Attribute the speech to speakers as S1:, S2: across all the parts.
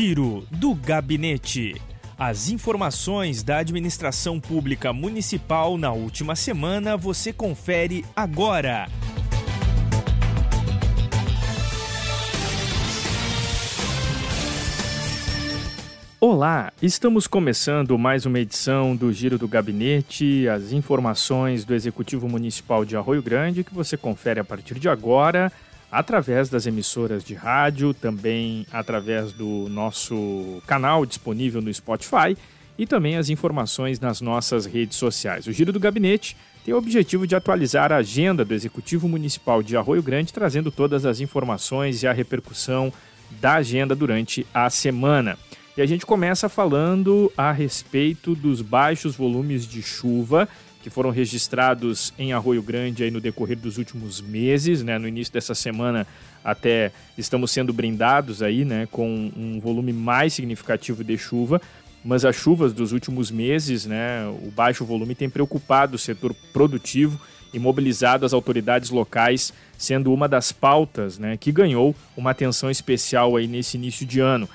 S1: Giro do Gabinete. As informações da administração pública municipal na última semana você confere agora. Olá, estamos começando mais uma edição do Giro do Gabinete, as informações do Executivo Municipal de Arroio Grande que você confere a partir de agora através das emissoras de rádio, também através do nosso canal disponível no Spotify e também as informações nas nossas redes sociais. O Giro do Gabinete tem o objetivo de atualizar a agenda do Executivo Municipal de Arroio Grande, trazendo todas as informações e a repercussão da agenda durante a semana. E a gente começa falando a respeito dos baixos volumes de chuva que foram registrados em Arroio Grande aí no decorrer dos últimos meses, né? No início dessa semana até estamos sendo brindados aí, né, com um volume mais significativo de chuva, mas as chuvas dos últimos meses, né, o baixo volume tem preocupado o setor produtivo e mobilizado as autoridades locais, sendo uma das pautas, né, que ganhou uma atenção especial aí nesse início de ano.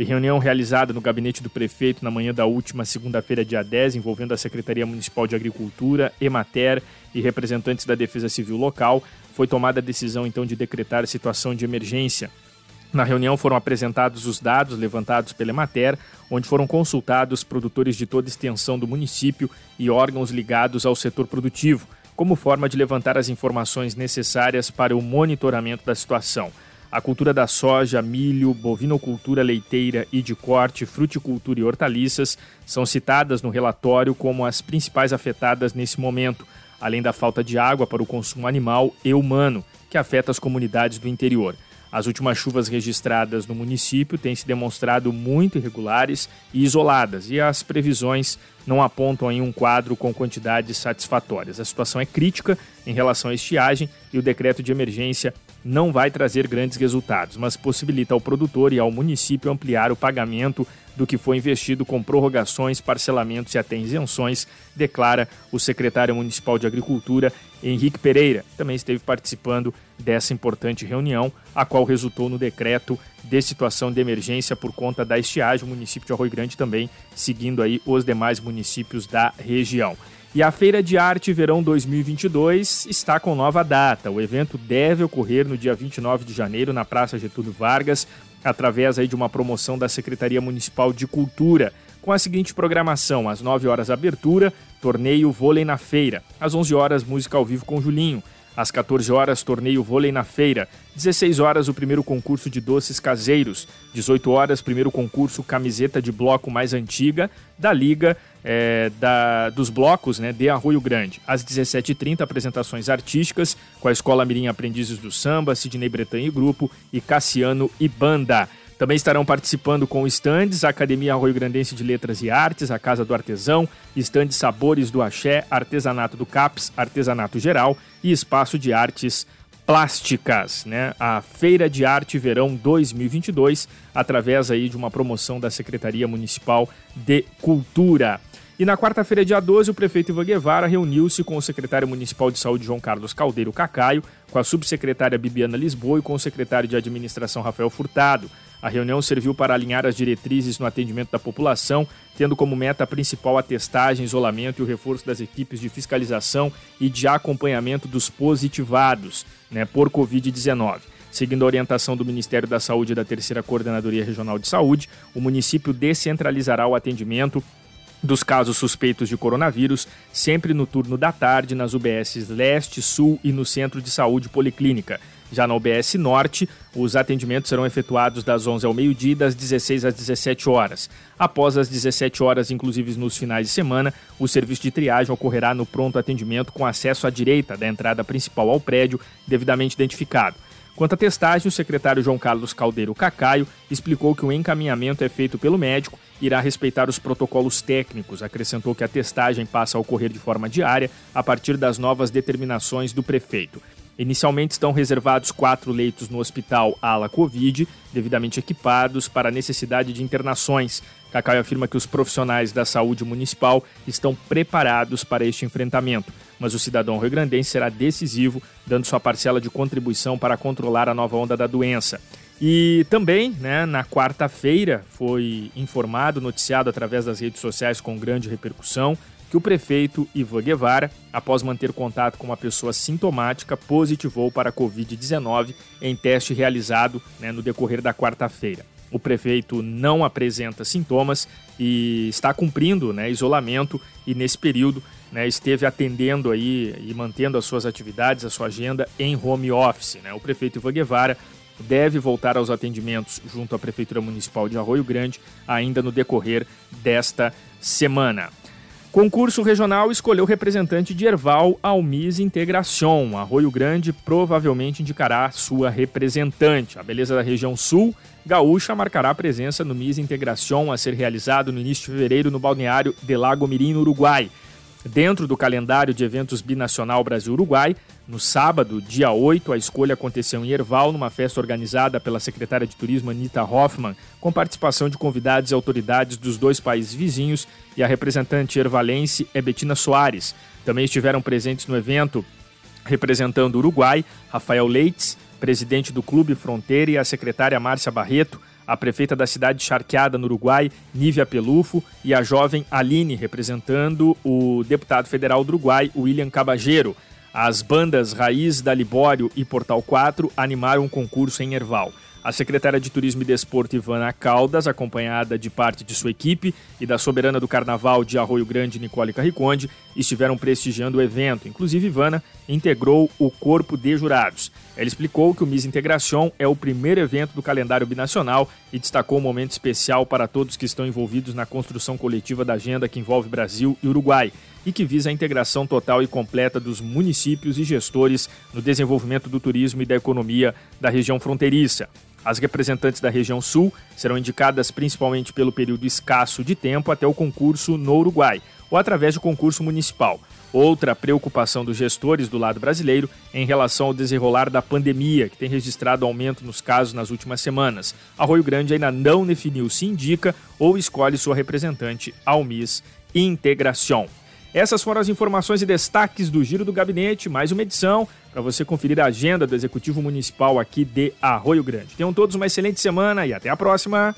S1: Em reunião realizada no gabinete do prefeito na manhã da última segunda-feira, dia 10, envolvendo a Secretaria Municipal de Agricultura, Emater e representantes da Defesa Civil local, foi tomada a decisão então de decretar situação de emergência. Na reunião foram apresentados os dados levantados pela Emater, onde foram consultados produtores de toda extensão do município e órgãos ligados ao setor produtivo, como forma de levantar as informações necessárias para o monitoramento da situação. A cultura da soja, milho, bovinocultura leiteira e de corte, fruticultura e hortaliças são citadas no relatório como as principais afetadas nesse momento, além da falta de água para o consumo animal e humano, que afeta as comunidades do interior. As últimas chuvas registradas no município têm se demonstrado muito irregulares e isoladas, e as previsões não apontam em um quadro com quantidades satisfatórias. A situação é crítica em relação à estiagem e o decreto de emergência não vai trazer grandes resultados, mas possibilita ao produtor e ao município ampliar o pagamento do que foi investido com prorrogações, parcelamentos e até isenções, declara o secretário municipal de Agricultura, Henrique Pereira. Também esteve participando dessa importante reunião, a qual resultou no decreto de situação de emergência por conta da estiagem, o município de Arroio Grande também seguindo aí os demais municípios da região. E a Feira de Arte Verão 2022 está com nova data. O evento deve ocorrer no dia 29 de janeiro na Praça Getúlio Vargas, através aí de uma promoção da Secretaria Municipal de Cultura, com a seguinte programação: às 9 horas abertura, torneio vôlei na feira, às 11 horas música ao vivo com Julinho, às 14 horas, torneio vôlei na feira. 16 horas, o primeiro concurso de doces caseiros. 18 horas, primeiro concurso camiseta de bloco mais antiga da Liga é, da, dos Blocos né, de Arroio Grande. Às 17h30, apresentações artísticas com a Escola Mirim Aprendizes do Samba, Sidney Bretanha e Grupo e Cassiano e Banda. Também estarão participando com estandes a Academia Arroio Grandense de Letras e Artes, a Casa do Artesão, estandes Sabores do Axé, Artesanato do CAPS, Artesanato Geral e Espaço de Artes Plásticas, né? A Feira de Arte Verão 2022, através aí de uma promoção da Secretaria Municipal de Cultura. E na quarta-feira, dia 12, o prefeito Ivan Guevara reuniu-se com o secretário municipal de saúde, João Carlos Caldeiro Cacaio, com a subsecretária Bibiana Lisboa e com o secretário de administração, Rafael Furtado. A reunião serviu para alinhar as diretrizes no atendimento da população, tendo como meta principal a testagem, isolamento e o reforço das equipes de fiscalização e de acompanhamento dos positivados né, por Covid-19. Seguindo a orientação do Ministério da Saúde e da Terceira Coordenadoria Regional de Saúde, o município descentralizará o atendimento dos casos suspeitos de coronavírus, sempre no turno da tarde nas UBSs Leste, Sul e no Centro de Saúde Policlínica. Já na UBS Norte, os atendimentos serão efetuados das 11 ao meio-dia e das 16 às 17 horas. Após as 17 horas, inclusive nos finais de semana, o serviço de triagem ocorrerá no pronto atendimento com acesso à direita da entrada principal ao prédio, devidamente identificado. Quanto à testagem, o secretário João Carlos Caldeiro Cacaio explicou que o encaminhamento é feito pelo médico e irá respeitar os protocolos técnicos. Acrescentou que a testagem passa a ocorrer de forma diária a partir das novas determinações do prefeito. Inicialmente estão reservados quatro leitos no hospital Ala Covid, devidamente equipados para a necessidade de internações. Cacau afirma que os profissionais da saúde municipal estão preparados para este enfrentamento, mas o cidadão rio-grandense será decisivo, dando sua parcela de contribuição para controlar a nova onda da doença. E também, né, na quarta-feira, foi informado, noticiado através das redes sociais com grande repercussão, que o prefeito Ivan Guevara, após manter contato com uma pessoa sintomática, positivou para a Covid-19 em teste realizado né, no decorrer da quarta-feira. O prefeito não apresenta sintomas e está cumprindo né, isolamento e nesse período né, esteve atendendo aí e mantendo as suas atividades, a sua agenda em home office. Né? O prefeito Ivan Guevara deve voltar aos atendimentos junto à Prefeitura Municipal de Arroio Grande ainda no decorrer desta semana. Concurso regional escolheu representante de Erval ao Miss Integração. Arroio Grande provavelmente indicará sua representante. A beleza da região sul gaúcha marcará presença no Miss Integração a ser realizado no início de fevereiro no balneário de Lago Mirim, no Uruguai. Dentro do calendário de eventos binacional Brasil-Uruguai, no sábado, dia 8, a escolha aconteceu em Erval, numa festa organizada pela secretária de Turismo Anita Hoffman, com participação de convidados e autoridades dos dois países vizinhos, e a representante ervalense é Betina Soares. Também estiveram presentes no evento, representando o Uruguai, Rafael Leites, presidente do Clube Fronteira, e a secretária Márcia Barreto, a prefeita da cidade de Charqueada, no Uruguai, Nívia Pelufo, e a jovem Aline, representando o deputado federal do Uruguai, William Cabageiro. As bandas Raiz da Libório e Portal 4 animaram um concurso em Erval. A secretária de Turismo e Desporto, Ivana Caldas, acompanhada de parte de sua equipe e da soberana do Carnaval de Arroio Grande, Nicole Carriconde, estiveram prestigiando o evento. Inclusive, Ivana integrou o corpo de jurados. Ela explicou que o Miss Integração é o primeiro evento do calendário binacional e destacou um momento especial para todos que estão envolvidos na construção coletiva da agenda que envolve Brasil e Uruguai e que visa a integração total e completa dos municípios e gestores no desenvolvimento do turismo e da economia da região fronteiriça. As representantes da região sul serão indicadas principalmente pelo período escasso de tempo até o concurso no Uruguai, ou através de concurso municipal. Outra preocupação dos gestores do lado brasileiro é em relação ao desenrolar da pandemia, que tem registrado aumento nos casos nas últimas semanas. Arroio Grande ainda não definiu se indica ou escolhe sua representante ao Miss Integração. Essas foram as informações e destaques do Giro do Gabinete, mais uma edição para você conferir a agenda do Executivo Municipal aqui de Arroio Grande. Tenham todos uma excelente semana e até a próxima!